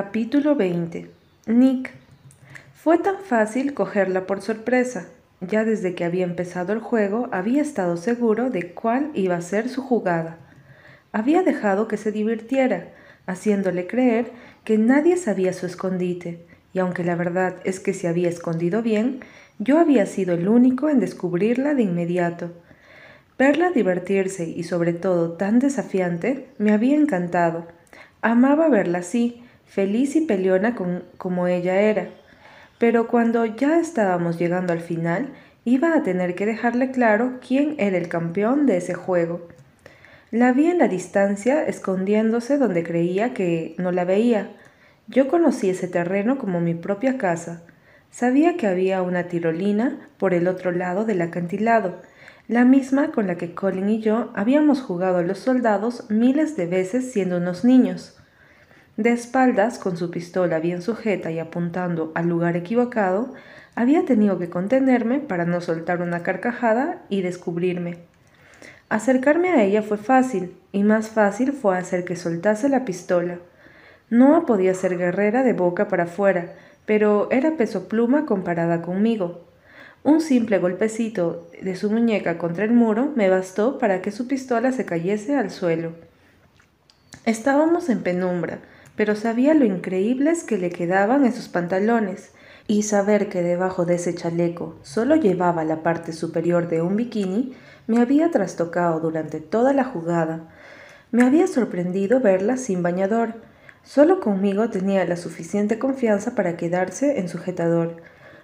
Capítulo 20 Nick Fue tan fácil cogerla por sorpresa. Ya desde que había empezado el juego había estado seguro de cuál iba a ser su jugada. Había dejado que se divirtiera, haciéndole creer que nadie sabía su escondite, y aunque la verdad es que se había escondido bien, yo había sido el único en descubrirla de inmediato. Verla divertirse y sobre todo tan desafiante me había encantado. Amaba verla así, feliz y peleona como ella era. Pero cuando ya estábamos llegando al final, iba a tener que dejarle claro quién era el campeón de ese juego. La vi en la distancia, escondiéndose donde creía que no la veía. Yo conocí ese terreno como mi propia casa. Sabía que había una tirolina por el otro lado del acantilado, la misma con la que Colin y yo habíamos jugado a los soldados miles de veces siendo unos niños. De espaldas, con su pistola bien sujeta y apuntando al lugar equivocado, había tenido que contenerme para no soltar una carcajada y descubrirme. Acercarme a ella fue fácil, y más fácil fue hacer que soltase la pistola. No podía ser guerrera de boca para afuera, pero era peso pluma comparada conmigo. Un simple golpecito de su muñeca contra el muro me bastó para que su pistola se cayese al suelo. Estábamos en penumbra, pero sabía lo increíbles que le quedaban esos pantalones, y saber que debajo de ese chaleco solo llevaba la parte superior de un bikini me había trastocado durante toda la jugada. Me había sorprendido verla sin bañador. Solo conmigo tenía la suficiente confianza para quedarse en sujetador,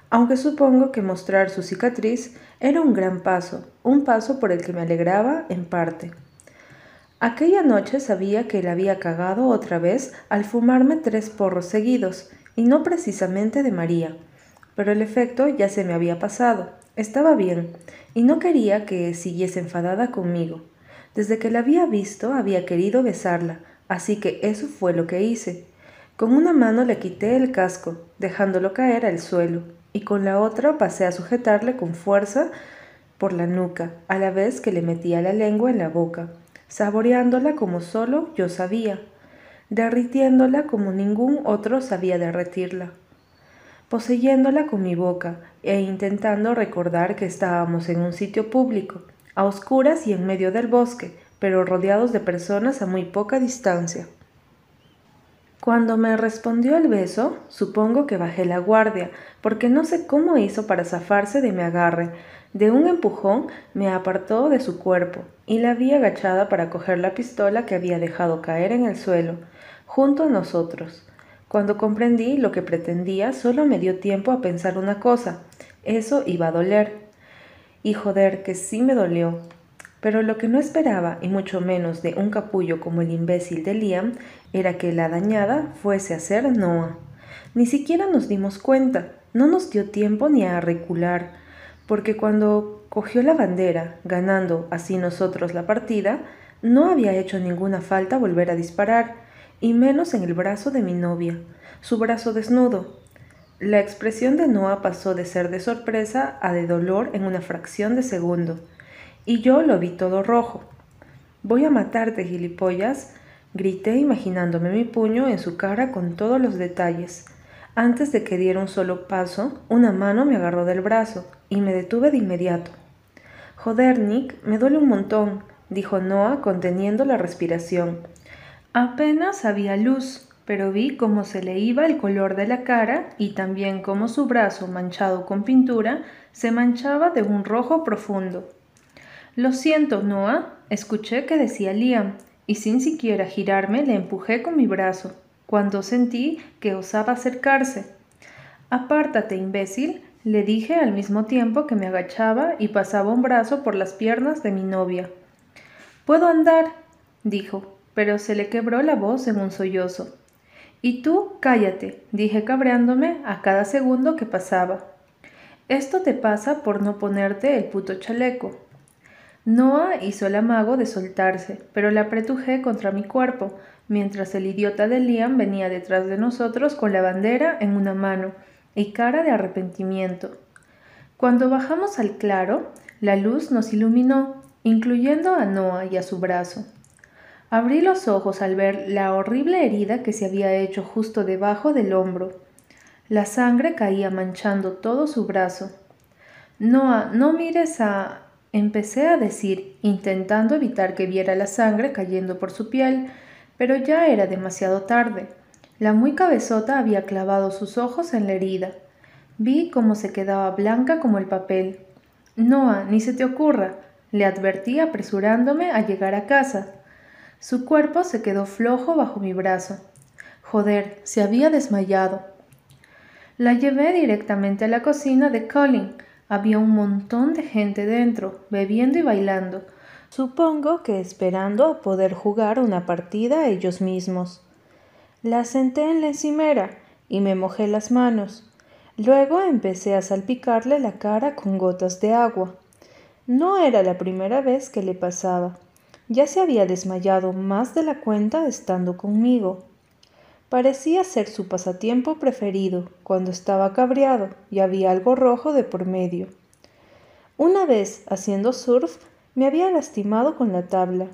aunque supongo que mostrar su cicatriz era un gran paso, un paso por el que me alegraba en parte. Aquella noche sabía que él había cagado otra vez al fumarme tres porros seguidos, y no precisamente de María. Pero el efecto ya se me había pasado. Estaba bien, y no quería que siguiese enfadada conmigo. Desde que la había visto había querido besarla, así que eso fue lo que hice. Con una mano le quité el casco, dejándolo caer al suelo, y con la otra pasé a sujetarle con fuerza por la nuca, a la vez que le metía la lengua en la boca saboreándola como solo yo sabía, derritiéndola como ningún otro sabía derretirla, poseyéndola con mi boca e intentando recordar que estábamos en un sitio público, a oscuras y en medio del bosque, pero rodeados de personas a muy poca distancia. Cuando me respondió el beso, supongo que bajé la guardia, porque no sé cómo hizo para zafarse de mi agarre, de un empujón me apartó de su cuerpo y la vi agachada para coger la pistola que había dejado caer en el suelo, junto a nosotros. Cuando comprendí lo que pretendía, solo me dio tiempo a pensar una cosa. Eso iba a doler. Y joder, que sí me dolió. Pero lo que no esperaba, y mucho menos de un capullo como el imbécil de Liam, era que la dañada fuese a ser Noah. Ni siquiera nos dimos cuenta, no nos dio tiempo ni a recular porque cuando cogió la bandera, ganando así nosotros la partida, no había hecho ninguna falta volver a disparar, y menos en el brazo de mi novia, su brazo desnudo. La expresión de Noah pasó de ser de sorpresa a de dolor en una fracción de segundo, y yo lo vi todo rojo. Voy a matarte, gilipollas, grité imaginándome mi puño en su cara con todos los detalles. Antes de que diera un solo paso, una mano me agarró del brazo y me detuve de inmediato. Joder, Nick, me duele un montón, dijo Noah conteniendo la respiración. Apenas había luz, pero vi cómo se le iba el color de la cara y también cómo su brazo manchado con pintura se manchaba de un rojo profundo. Lo siento, Noah, escuché que decía Liam, y sin siquiera girarme le empujé con mi brazo cuando sentí que osaba acercarse. Apártate, imbécil, le dije al mismo tiempo que me agachaba y pasaba un brazo por las piernas de mi novia. Puedo andar, dijo, pero se le quebró la voz en un sollozo. Y tú, cállate, dije cabreándome a cada segundo que pasaba. Esto te pasa por no ponerte el puto chaleco. Noah hizo el amago de soltarse, pero la apretujé contra mi cuerpo, mientras el idiota de Liam venía detrás de nosotros con la bandera en una mano y cara de arrepentimiento. Cuando bajamos al claro, la luz nos iluminó, incluyendo a Noah y a su brazo. Abrí los ojos al ver la horrible herida que se había hecho justo debajo del hombro. La sangre caía manchando todo su brazo. Noah, no mires a... empecé a decir, intentando evitar que viera la sangre cayendo por su piel, pero ya era demasiado tarde. La muy cabezota había clavado sus ojos en la herida. Vi cómo se quedaba blanca como el papel. Noah, ni se te ocurra, le advertí apresurándome a llegar a casa. Su cuerpo se quedó flojo bajo mi brazo. Joder, se había desmayado. La llevé directamente a la cocina de Colin. Había un montón de gente dentro, bebiendo y bailando. Supongo que esperando a poder jugar una partida ellos mismos. La senté en la encimera y me mojé las manos. Luego empecé a salpicarle la cara con gotas de agua. No era la primera vez que le pasaba. Ya se había desmayado más de la cuenta estando conmigo. Parecía ser su pasatiempo preferido cuando estaba cabreado y había algo rojo de por medio. Una vez, haciendo surf, me había lastimado con la tabla.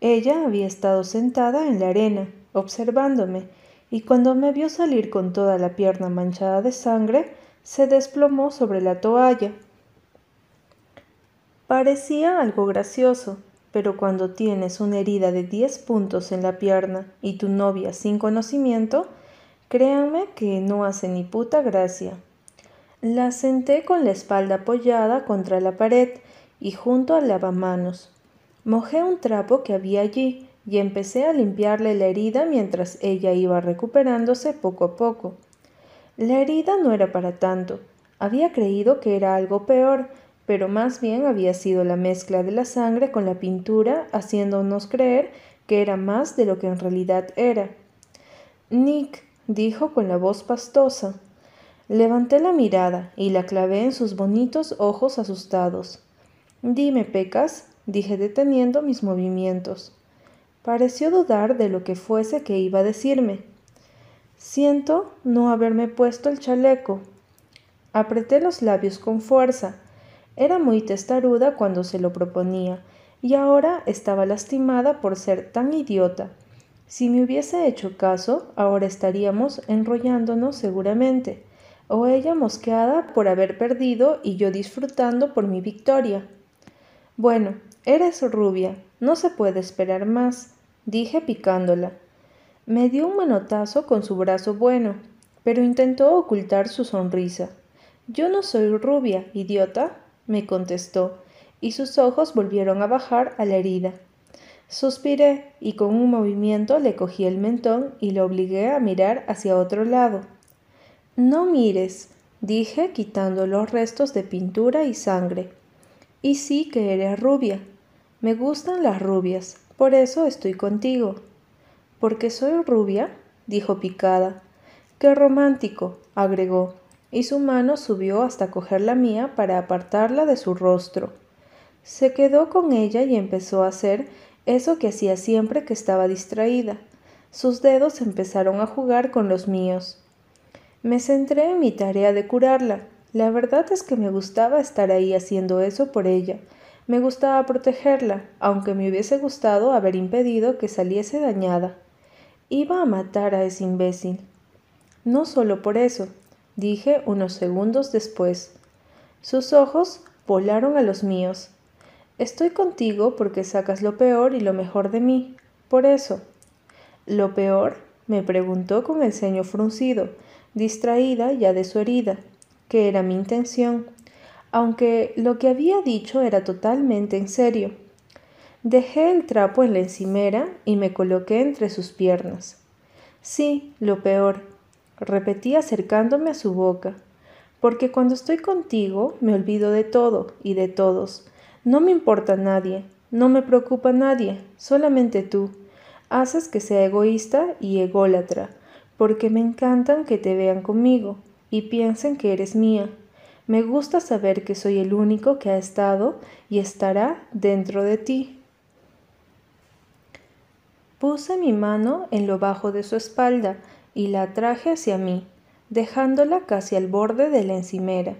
Ella había estado sentada en la arena, observándome, y cuando me vio salir con toda la pierna manchada de sangre, se desplomó sobre la toalla. Parecía algo gracioso, pero cuando tienes una herida de 10 puntos en la pierna y tu novia sin conocimiento, créanme que no hace ni puta gracia. La senté con la espalda apoyada contra la pared y junto al lavamanos. Mojé un trapo que había allí y empecé a limpiarle la herida mientras ella iba recuperándose poco a poco. La herida no era para tanto. Había creído que era algo peor, pero más bien había sido la mezcla de la sangre con la pintura haciéndonos creer que era más de lo que en realidad era. Nick, dijo con la voz pastosa. Levanté la mirada y la clavé en sus bonitos ojos asustados. Dime, Pecas, dije deteniendo mis movimientos. Pareció dudar de lo que fuese que iba a decirme. Siento no haberme puesto el chaleco. Apreté los labios con fuerza era muy testaruda cuando se lo proponía, y ahora estaba lastimada por ser tan idiota. Si me hubiese hecho caso, ahora estaríamos enrollándonos seguramente, o ella mosqueada por haber perdido y yo disfrutando por mi victoria. Bueno, eres rubia, no se puede esperar más, dije picándola. Me dio un manotazo con su brazo bueno, pero intentó ocultar su sonrisa. Yo no soy rubia, idiota, me contestó, y sus ojos volvieron a bajar a la herida. Suspiré y con un movimiento le cogí el mentón y le obligué a mirar hacia otro lado. No mires, dije quitando los restos de pintura y sangre. Y sí que eres rubia. Me gustan las rubias, por eso estoy contigo. ¿Porque soy rubia? dijo picada. Qué romántico, agregó y su mano subió hasta coger la mía para apartarla de su rostro. Se quedó con ella y empezó a hacer eso que hacía siempre que estaba distraída. Sus dedos empezaron a jugar con los míos. Me centré en mi tarea de curarla. La verdad es que me gustaba estar ahí haciendo eso por ella. Me gustaba protegerla, aunque me hubiese gustado haber impedido que saliese dañada. Iba a matar a ese imbécil. No solo por eso, dije unos segundos después. Sus ojos volaron a los míos. Estoy contigo porque sacas lo peor y lo mejor de mí. Por eso. ¿Lo peor? me preguntó con el ceño fruncido, distraída ya de su herida, que era mi intención, aunque lo que había dicho era totalmente en serio. Dejé el trapo en la encimera y me coloqué entre sus piernas. Sí, lo peor, repetí acercándome a su boca, porque cuando estoy contigo me olvido de todo y de todos. No me importa nadie, no me preocupa nadie, solamente tú. Haces que sea egoísta y ególatra, porque me encantan que te vean conmigo y piensen que eres mía. Me gusta saber que soy el único que ha estado y estará dentro de ti. Puse mi mano en lo bajo de su espalda y la traje hacia mí, dejándola casi al borde de la encimera.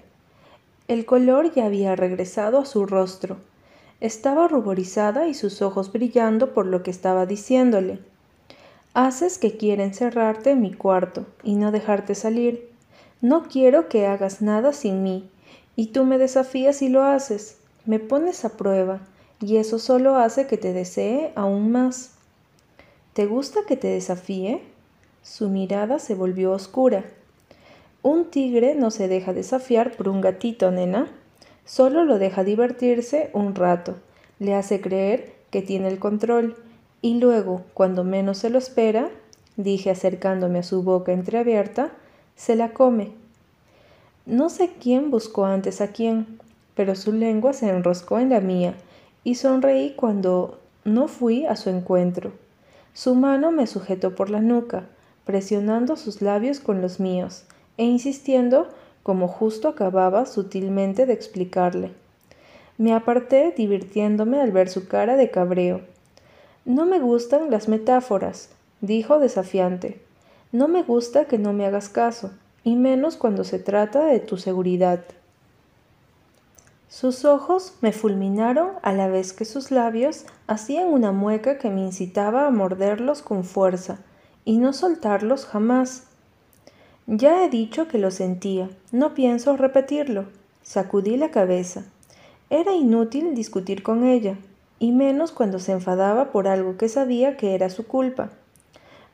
El color ya había regresado a su rostro. Estaba ruborizada y sus ojos brillando por lo que estaba diciéndole. Haces que quiera encerrarte en mi cuarto y no dejarte salir. No quiero que hagas nada sin mí, y tú me desafías y lo haces. Me pones a prueba, y eso solo hace que te desee aún más. ¿Te gusta que te desafíe? Su mirada se volvió oscura. Un tigre no se deja desafiar por un gatito, nena. Solo lo deja divertirse un rato, le hace creer que tiene el control y luego, cuando menos se lo espera, dije acercándome a su boca entreabierta, se la come. No sé quién buscó antes a quién, pero su lengua se enroscó en la mía y sonreí cuando no fui a su encuentro. Su mano me sujetó por la nuca, presionando sus labios con los míos e insistiendo como justo acababa sutilmente de explicarle. Me aparté divirtiéndome al ver su cara de cabreo. No me gustan las metáforas, dijo desafiante. No me gusta que no me hagas caso, y menos cuando se trata de tu seguridad. Sus ojos me fulminaron a la vez que sus labios hacían una mueca que me incitaba a morderlos con fuerza y no soltarlos jamás. Ya he dicho que lo sentía, no pienso repetirlo. Sacudí la cabeza. Era inútil discutir con ella, y menos cuando se enfadaba por algo que sabía que era su culpa.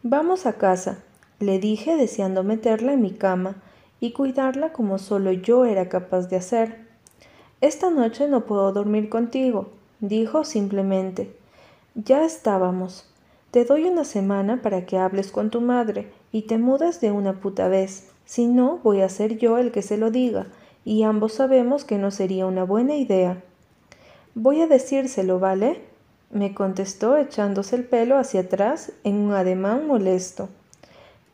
Vamos a casa, le dije deseando meterla en mi cama y cuidarla como solo yo era capaz de hacer. Esta noche no puedo dormir contigo, dijo simplemente. Ya estábamos. Te doy una semana para que hables con tu madre y te mudas de una puta vez. Si no, voy a ser yo el que se lo diga, y ambos sabemos que no sería una buena idea. Voy a decírselo, ¿vale? me contestó echándose el pelo hacia atrás en un ademán molesto.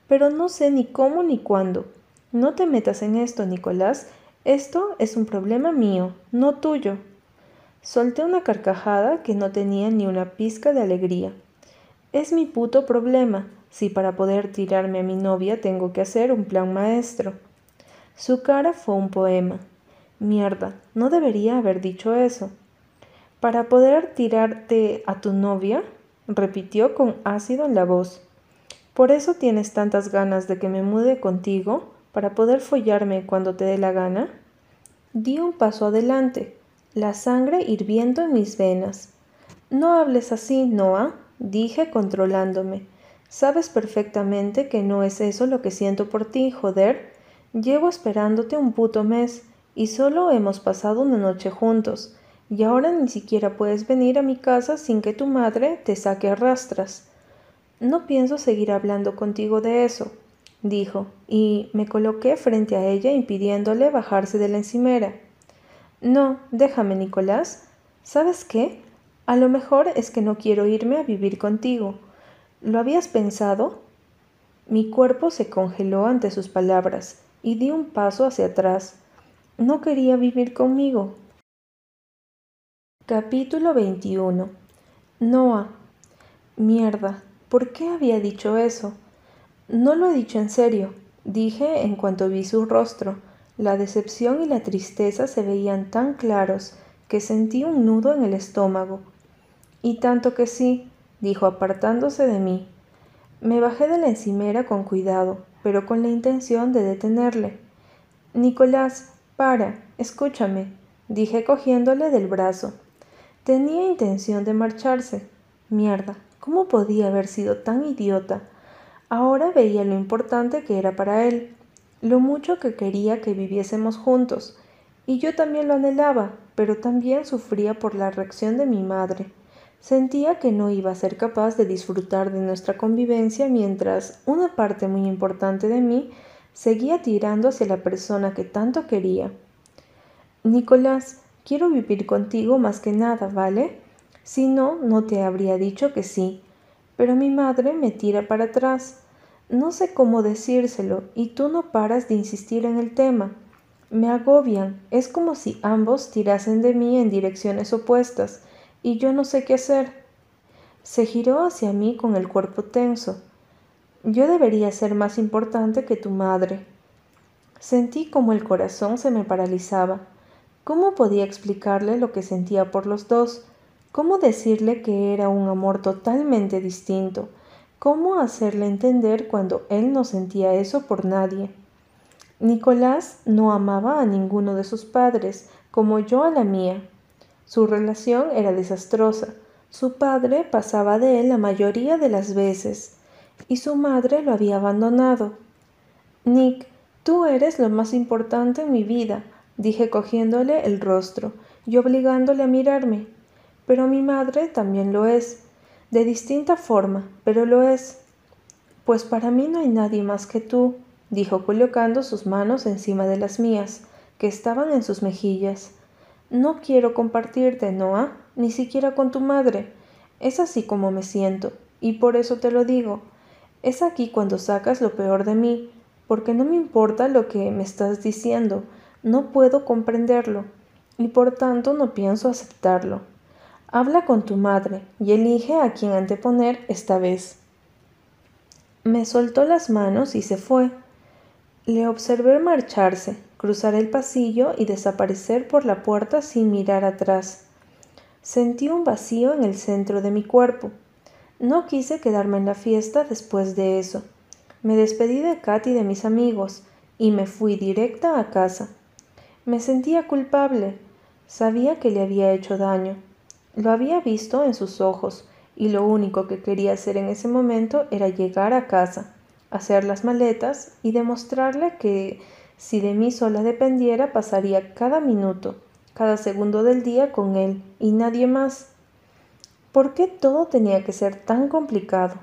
Pero no sé ni cómo ni cuándo. No te metas en esto, Nicolás. Esto es un problema mío, no tuyo. Solté una carcajada que no tenía ni una pizca de alegría. Es mi puto problema, si para poder tirarme a mi novia tengo que hacer un plan maestro. Su cara fue un poema. Mierda, no debería haber dicho eso. Para poder tirarte a tu novia, repitió con ácido en la voz. ¿Por eso tienes tantas ganas de que me mude contigo? ¿Para poder follarme cuando te dé la gana? Di un paso adelante, la sangre hirviendo en mis venas. No hables así, Noah, dije controlándome. Sabes perfectamente que no es eso lo que siento por ti, joder. Llevo esperándote un puto mes y solo hemos pasado una noche juntos, y ahora ni siquiera puedes venir a mi casa sin que tu madre te saque a rastras. No pienso seguir hablando contigo de eso, dijo, y me coloqué frente a ella impidiéndole bajarse de la encimera. No, déjame, Nicolás. ¿Sabes qué? A lo mejor es que no quiero irme a vivir contigo. ¿Lo habías pensado? Mi cuerpo se congeló ante sus palabras y di un paso hacia atrás. No quería vivir conmigo. Capítulo 21 Noah. Mierda, ¿por qué había dicho eso? No lo he dicho en serio, dije en cuanto vi su rostro. La decepción y la tristeza se veían tan claros que sentí un nudo en el estómago. Y tanto que sí, dijo apartándose de mí. Me bajé de la encimera con cuidado, pero con la intención de detenerle. Nicolás, para, escúchame, dije cogiéndole del brazo. Tenía intención de marcharse. Mierda, ¿cómo podía haber sido tan idiota? Ahora veía lo importante que era para él, lo mucho que quería que viviésemos juntos, y yo también lo anhelaba, pero también sufría por la reacción de mi madre. Sentía que no iba a ser capaz de disfrutar de nuestra convivencia mientras una parte muy importante de mí seguía tirando hacia la persona que tanto quería. Nicolás, quiero vivir contigo más que nada, ¿vale? Si no, no te habría dicho que sí. Pero mi madre me tira para atrás. No sé cómo decírselo y tú no paras de insistir en el tema. Me agobian. Es como si ambos tirasen de mí en direcciones opuestas y yo no sé qué hacer. Se giró hacia mí con el cuerpo tenso. Yo debería ser más importante que tu madre. Sentí como el corazón se me paralizaba. ¿Cómo podía explicarle lo que sentía por los dos? ¿Cómo decirle que era un amor totalmente distinto? ¿Cómo hacerle entender cuando él no sentía eso por nadie? Nicolás no amaba a ninguno de sus padres, como yo a la mía. Su relación era desastrosa. Su padre pasaba de él la mayoría de las veces, y su madre lo había abandonado. Nick, tú eres lo más importante en mi vida, dije cogiéndole el rostro y obligándole a mirarme. Pero mi madre también lo es, de distinta forma, pero lo es. Pues para mí no hay nadie más que tú, dijo colocando sus manos encima de las mías, que estaban en sus mejillas. No quiero compartirte, Noah, ni siquiera con tu madre. Es así como me siento, y por eso te lo digo. Es aquí cuando sacas lo peor de mí, porque no me importa lo que me estás diciendo, no puedo comprenderlo, y por tanto no pienso aceptarlo. Habla con tu madre y elige a quién anteponer esta vez. Me soltó las manos y se fue. Le observé marcharse, cruzar el pasillo y desaparecer por la puerta sin mirar atrás. Sentí un vacío en el centro de mi cuerpo. No quise quedarme en la fiesta después de eso. Me despedí de Kat y de mis amigos y me fui directa a casa. Me sentía culpable. Sabía que le había hecho daño. Lo había visto en sus ojos y lo único que quería hacer en ese momento era llegar a casa hacer las maletas y demostrarle que si de mí sola dependiera pasaría cada minuto, cada segundo del día con él y nadie más. ¿Por qué todo tenía que ser tan complicado?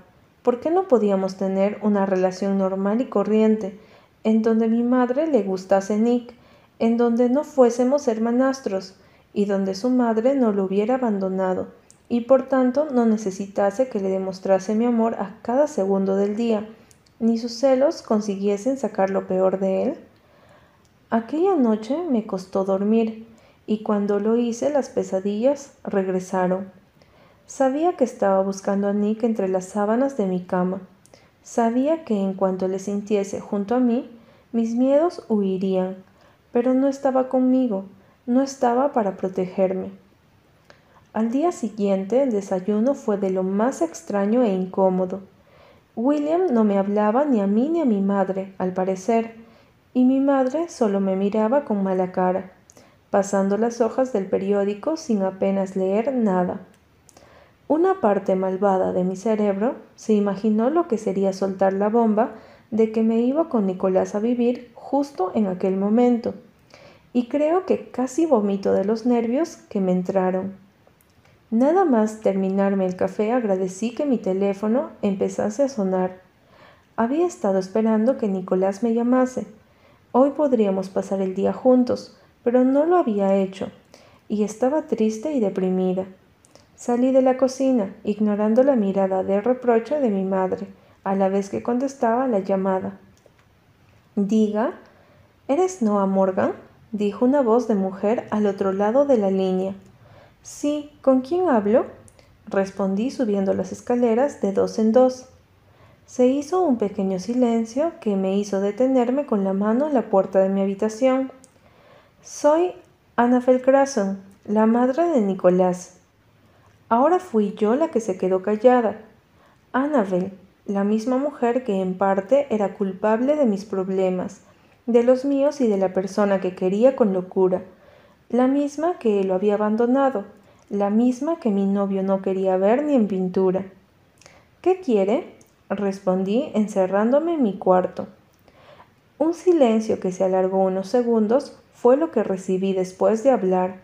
¿Por qué no podíamos tener una relación normal y corriente, en donde mi madre le gustase Nick, en donde no fuésemos hermanastros, y donde su madre no lo hubiera abandonado, y por tanto no necesitase que le demostrase mi amor a cada segundo del día, ni sus celos consiguiesen sacar lo peor de él? Aquella noche me costó dormir, y cuando lo hice las pesadillas regresaron. Sabía que estaba buscando a Nick entre las sábanas de mi cama. Sabía que en cuanto le sintiese junto a mí, mis miedos huirían, pero no estaba conmigo, no estaba para protegerme. Al día siguiente el desayuno fue de lo más extraño e incómodo. William no me hablaba ni a mí ni a mi madre, al parecer, y mi madre solo me miraba con mala cara, pasando las hojas del periódico sin apenas leer nada. Una parte malvada de mi cerebro se imaginó lo que sería soltar la bomba de que me iba con Nicolás a vivir justo en aquel momento, y creo que casi vomito de los nervios que me entraron. Nada más terminarme el café agradecí que mi teléfono empezase a sonar. Había estado esperando que Nicolás me llamase. Hoy podríamos pasar el día juntos, pero no lo había hecho, y estaba triste y deprimida. Salí de la cocina, ignorando la mirada de reproche de mi madre, a la vez que contestaba la llamada. Diga, ¿eres Noah Morgan? dijo una voz de mujer al otro lado de la línea. Sí, ¿con quién hablo? respondí subiendo las escaleras de dos en dos. Se hizo un pequeño silencio que me hizo detenerme con la mano en la puerta de mi habitación. Soy Annabel Grasson, la madre de Nicolás. Ahora fui yo la que se quedó callada. Annabel, la misma mujer que en parte era culpable de mis problemas, de los míos y de la persona que quería con locura la misma que lo había abandonado, la misma que mi novio no quería ver ni en pintura. ¿Qué quiere? Respondí encerrándome en mi cuarto. Un silencio que se alargó unos segundos fue lo que recibí después de hablar.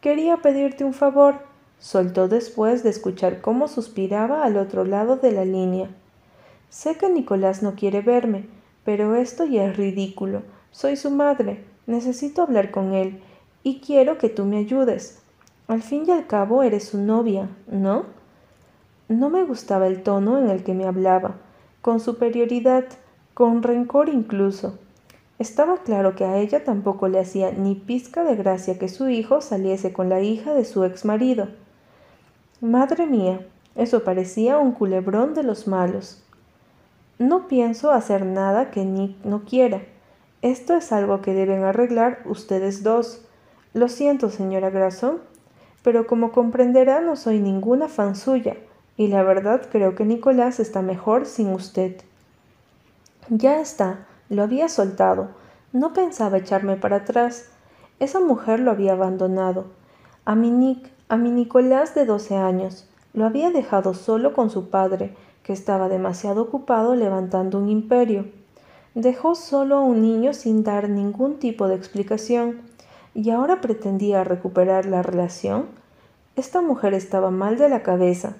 Quería pedirte un favor, soltó después de escuchar cómo suspiraba al otro lado de la línea. Sé que Nicolás no quiere verme, pero esto ya es ridículo. Soy su madre. Necesito hablar con él y quiero que tú me ayudes. Al fin y al cabo eres su novia, ¿no? No me gustaba el tono en el que me hablaba, con superioridad, con rencor incluso. Estaba claro que a ella tampoco le hacía ni pizca de gracia que su hijo saliese con la hija de su ex marido. Madre mía, eso parecía un culebrón de los malos. No pienso hacer nada que Nick no quiera. Esto es algo que deben arreglar ustedes dos. Lo siento, señora Grasso, pero como comprenderá no soy ninguna fan suya, y la verdad creo que Nicolás está mejor sin usted. Ya está, lo había soltado. No pensaba echarme para atrás. Esa mujer lo había abandonado. A mi Nick, a mi Nicolás de doce años. Lo había dejado solo con su padre, que estaba demasiado ocupado levantando un imperio. Dejó solo a un niño sin dar ningún tipo de explicación, y ahora pretendía recuperar la relación. Esta mujer estaba mal de la cabeza.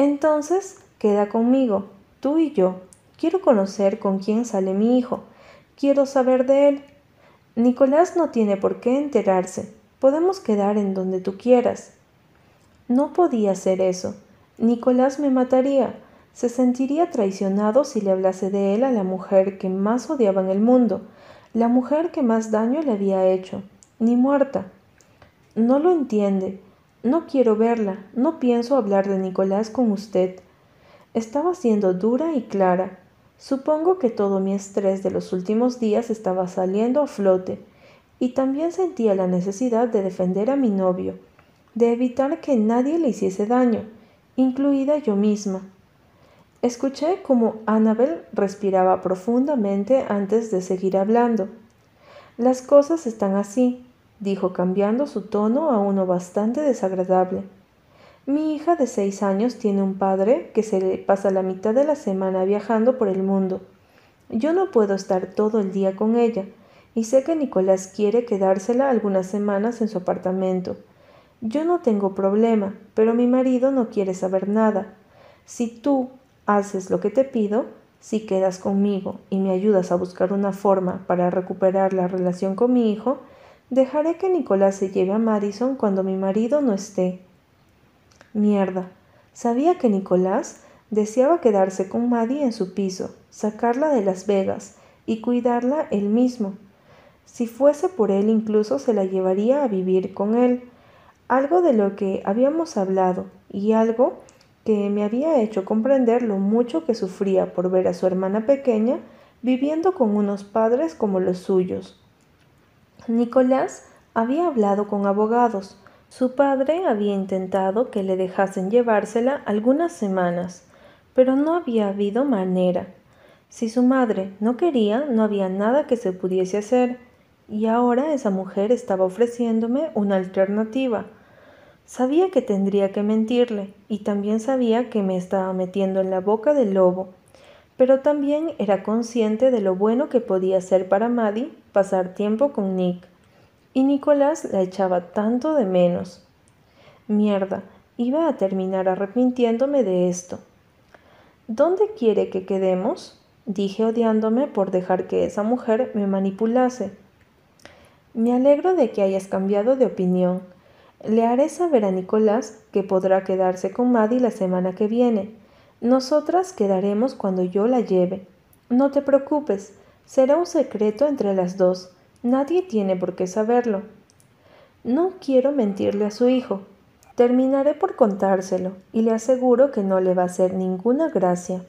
Entonces, queda conmigo, tú y yo. Quiero conocer con quién sale mi hijo. Quiero saber de él. Nicolás no tiene por qué enterarse. Podemos quedar en donde tú quieras. No podía hacer eso. Nicolás me mataría. Se sentiría traicionado si le hablase de él a la mujer que más odiaba en el mundo, la mujer que más daño le había hecho, ni muerta. No lo entiende. No quiero verla. No pienso hablar de Nicolás con usted. Estaba siendo dura y clara. Supongo que todo mi estrés de los últimos días estaba saliendo a flote, y también sentía la necesidad de defender a mi novio, de evitar que nadie le hiciese daño, incluida yo misma. Escuché cómo Annabel respiraba profundamente antes de seguir hablando. Las cosas están así, dijo cambiando su tono a uno bastante desagradable. Mi hija de seis años tiene un padre que se le pasa la mitad de la semana viajando por el mundo. Yo no puedo estar todo el día con ella, y sé que Nicolás quiere quedársela algunas semanas en su apartamento. Yo no tengo problema, pero mi marido no quiere saber nada. Si tú haces lo que te pido, si quedas conmigo y me ayudas a buscar una forma para recuperar la relación con mi hijo, dejaré que Nicolás se lleve a Madison cuando mi marido no esté. Mierda. Sabía que Nicolás deseaba quedarse con Maddie en su piso, sacarla de Las Vegas y cuidarla él mismo. Si fuese por él incluso se la llevaría a vivir con él, algo de lo que habíamos hablado y algo que me había hecho comprender lo mucho que sufría por ver a su hermana pequeña viviendo con unos padres como los suyos. Nicolás había hablado con abogados, su padre había intentado que le dejasen llevársela algunas semanas, pero no había habido manera. Si su madre no quería, no había nada que se pudiese hacer, y ahora esa mujer estaba ofreciéndome una alternativa. Sabía que tendría que mentirle, y también sabía que me estaba metiendo en la boca del lobo, pero también era consciente de lo bueno que podía ser para Maddie pasar tiempo con Nick y Nicolás la echaba tanto de menos. Mierda, iba a terminar arrepintiéndome de esto. ¿Dónde quiere que quedemos? dije odiándome por dejar que esa mujer me manipulase. Me alegro de que hayas cambiado de opinión. Le haré saber a Nicolás que podrá quedarse con Maddie la semana que viene. Nosotras quedaremos cuando yo la lleve. No te preocupes, será un secreto entre las dos. Nadie tiene por qué saberlo. No quiero mentirle a su hijo. Terminaré por contárselo y le aseguro que no le va a hacer ninguna gracia.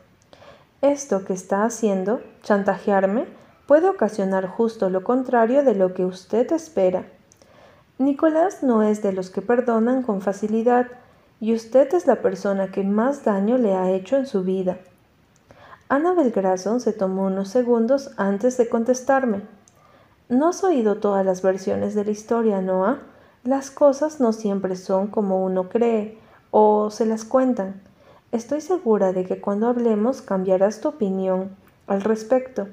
Esto que está haciendo, chantajearme, puede ocasionar justo lo contrario de lo que usted espera. Nicolás no es de los que perdonan con facilidad y usted es la persona que más daño le ha hecho en su vida. Ana Belgrason se tomó unos segundos antes de contestarme. No has oído todas las versiones de la historia, Noah. Las cosas no siempre son como uno cree o se las cuentan. Estoy segura de que cuando hablemos cambiarás tu opinión al respecto.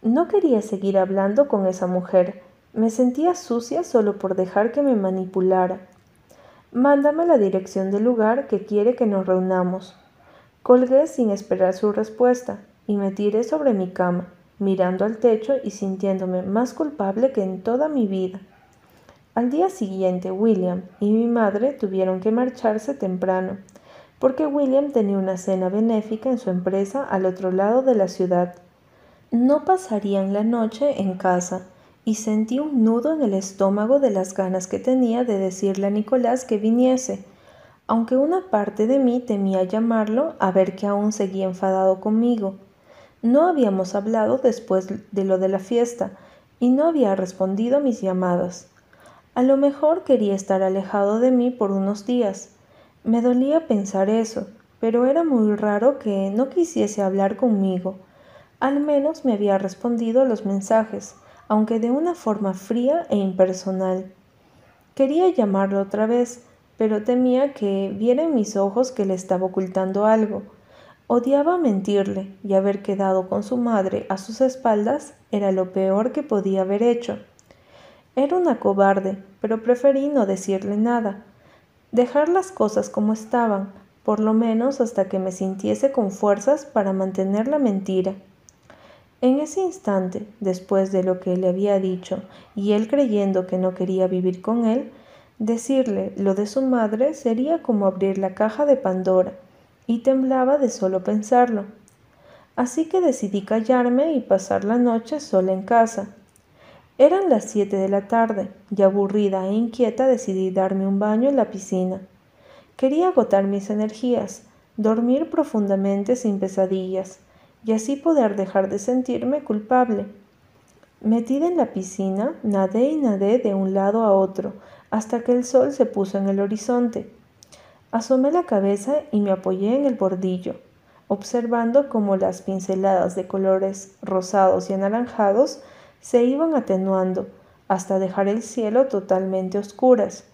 No quería seguir hablando con esa mujer. Me sentía sucia solo por dejar que me manipulara. Mándame la dirección del lugar que quiere que nos reunamos. Colgué sin esperar su respuesta y me tiré sobre mi cama mirando al techo y sintiéndome más culpable que en toda mi vida. Al día siguiente, William y mi madre tuvieron que marcharse temprano, porque William tenía una cena benéfica en su empresa al otro lado de la ciudad. No pasarían la noche en casa, y sentí un nudo en el estómago de las ganas que tenía de decirle a Nicolás que viniese, aunque una parte de mí temía llamarlo a ver que aún seguía enfadado conmigo. No habíamos hablado después de lo de la fiesta y no había respondido a mis llamadas. A lo mejor quería estar alejado de mí por unos días. Me dolía pensar eso, pero era muy raro que no quisiese hablar conmigo. Al menos me había respondido a los mensajes, aunque de una forma fría e impersonal. Quería llamarlo otra vez, pero temía que viera en mis ojos que le estaba ocultando algo. Odiaba mentirle y haber quedado con su madre a sus espaldas era lo peor que podía haber hecho. Era una cobarde, pero preferí no decirle nada, dejar las cosas como estaban, por lo menos hasta que me sintiese con fuerzas para mantener la mentira. En ese instante, después de lo que le había dicho, y él creyendo que no quería vivir con él, decirle lo de su madre sería como abrir la caja de Pandora, y temblaba de solo pensarlo. Así que decidí callarme y pasar la noche sola en casa, eran las siete de la tarde y aburrida e inquieta decidí darme un baño en la piscina. Quería agotar mis energías, dormir profundamente sin pesadillas y así poder dejar de sentirme culpable. Metida en la piscina, nadé y nadé de un lado a otro hasta que el sol se puso en el horizonte. Asomé la cabeza y me apoyé en el bordillo, observando cómo las pinceladas de colores rosados y anaranjados se iban atenuando hasta dejar el cielo totalmente oscuras.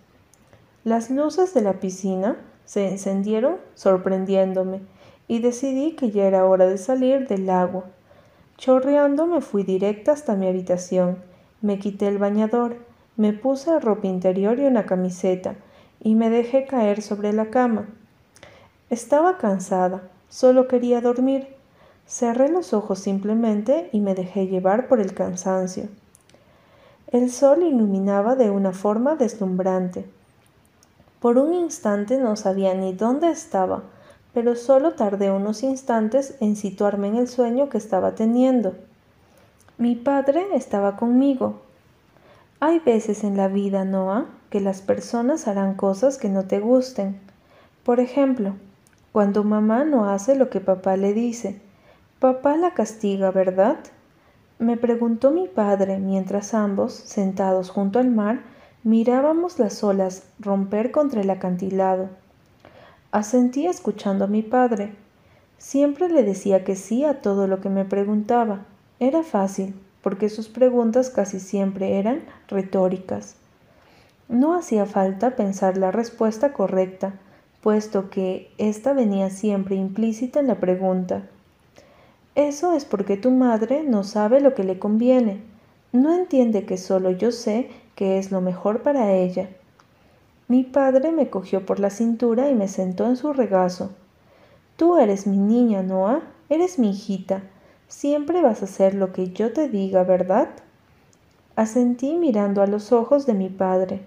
Las luces de la piscina se encendieron sorprendiéndome y decidí que ya era hora de salir del agua. Chorreando me fui directa hasta mi habitación, me quité el bañador, me puse ropa interior y una camiseta y me dejé caer sobre la cama. Estaba cansada, solo quería dormir, Cerré los ojos simplemente y me dejé llevar por el cansancio. El sol iluminaba de una forma deslumbrante. Por un instante no sabía ni dónde estaba, pero solo tardé unos instantes en situarme en el sueño que estaba teniendo. Mi padre estaba conmigo. Hay veces en la vida, Noah, que las personas harán cosas que no te gusten. Por ejemplo, cuando mamá no hace lo que papá le dice, Papá la castiga, ¿verdad? me preguntó mi padre mientras ambos, sentados junto al mar, mirábamos las olas romper contra el acantilado. Asentí escuchando a mi padre. Siempre le decía que sí a todo lo que me preguntaba. Era fácil, porque sus preguntas casi siempre eran retóricas. No hacía falta pensar la respuesta correcta, puesto que ésta venía siempre implícita en la pregunta. Eso es porque tu madre no sabe lo que le conviene. No entiende que solo yo sé que es lo mejor para ella. Mi padre me cogió por la cintura y me sentó en su regazo. Tú eres mi niña, Noah, eres mi hijita. Siempre vas a hacer lo que yo te diga, ¿verdad? Asentí mirando a los ojos de mi padre,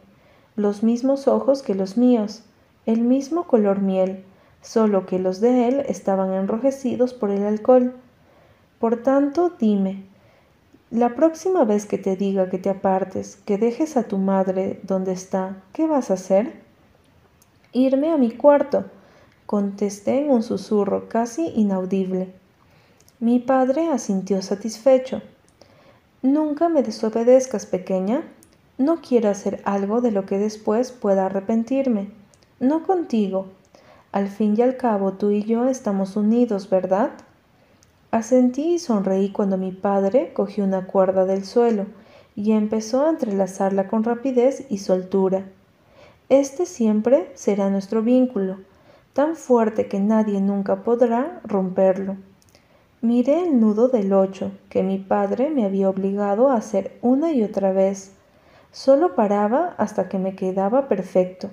los mismos ojos que los míos, el mismo color miel, solo que los de él estaban enrojecidos por el alcohol. Por tanto, dime, la próxima vez que te diga que te apartes, que dejes a tu madre donde está, ¿qué vas a hacer? Irme a mi cuarto, contesté en un susurro casi inaudible. Mi padre asintió satisfecho. Nunca me desobedezcas, pequeña. No quiero hacer algo de lo que después pueda arrepentirme. No contigo. Al fin y al cabo tú y yo estamos unidos, ¿verdad? Asentí y sonreí cuando mi padre cogió una cuerda del suelo y empezó a entrelazarla con rapidez y soltura. Este siempre será nuestro vínculo, tan fuerte que nadie nunca podrá romperlo. Miré el nudo del ocho que mi padre me había obligado a hacer una y otra vez. Solo paraba hasta que me quedaba perfecto.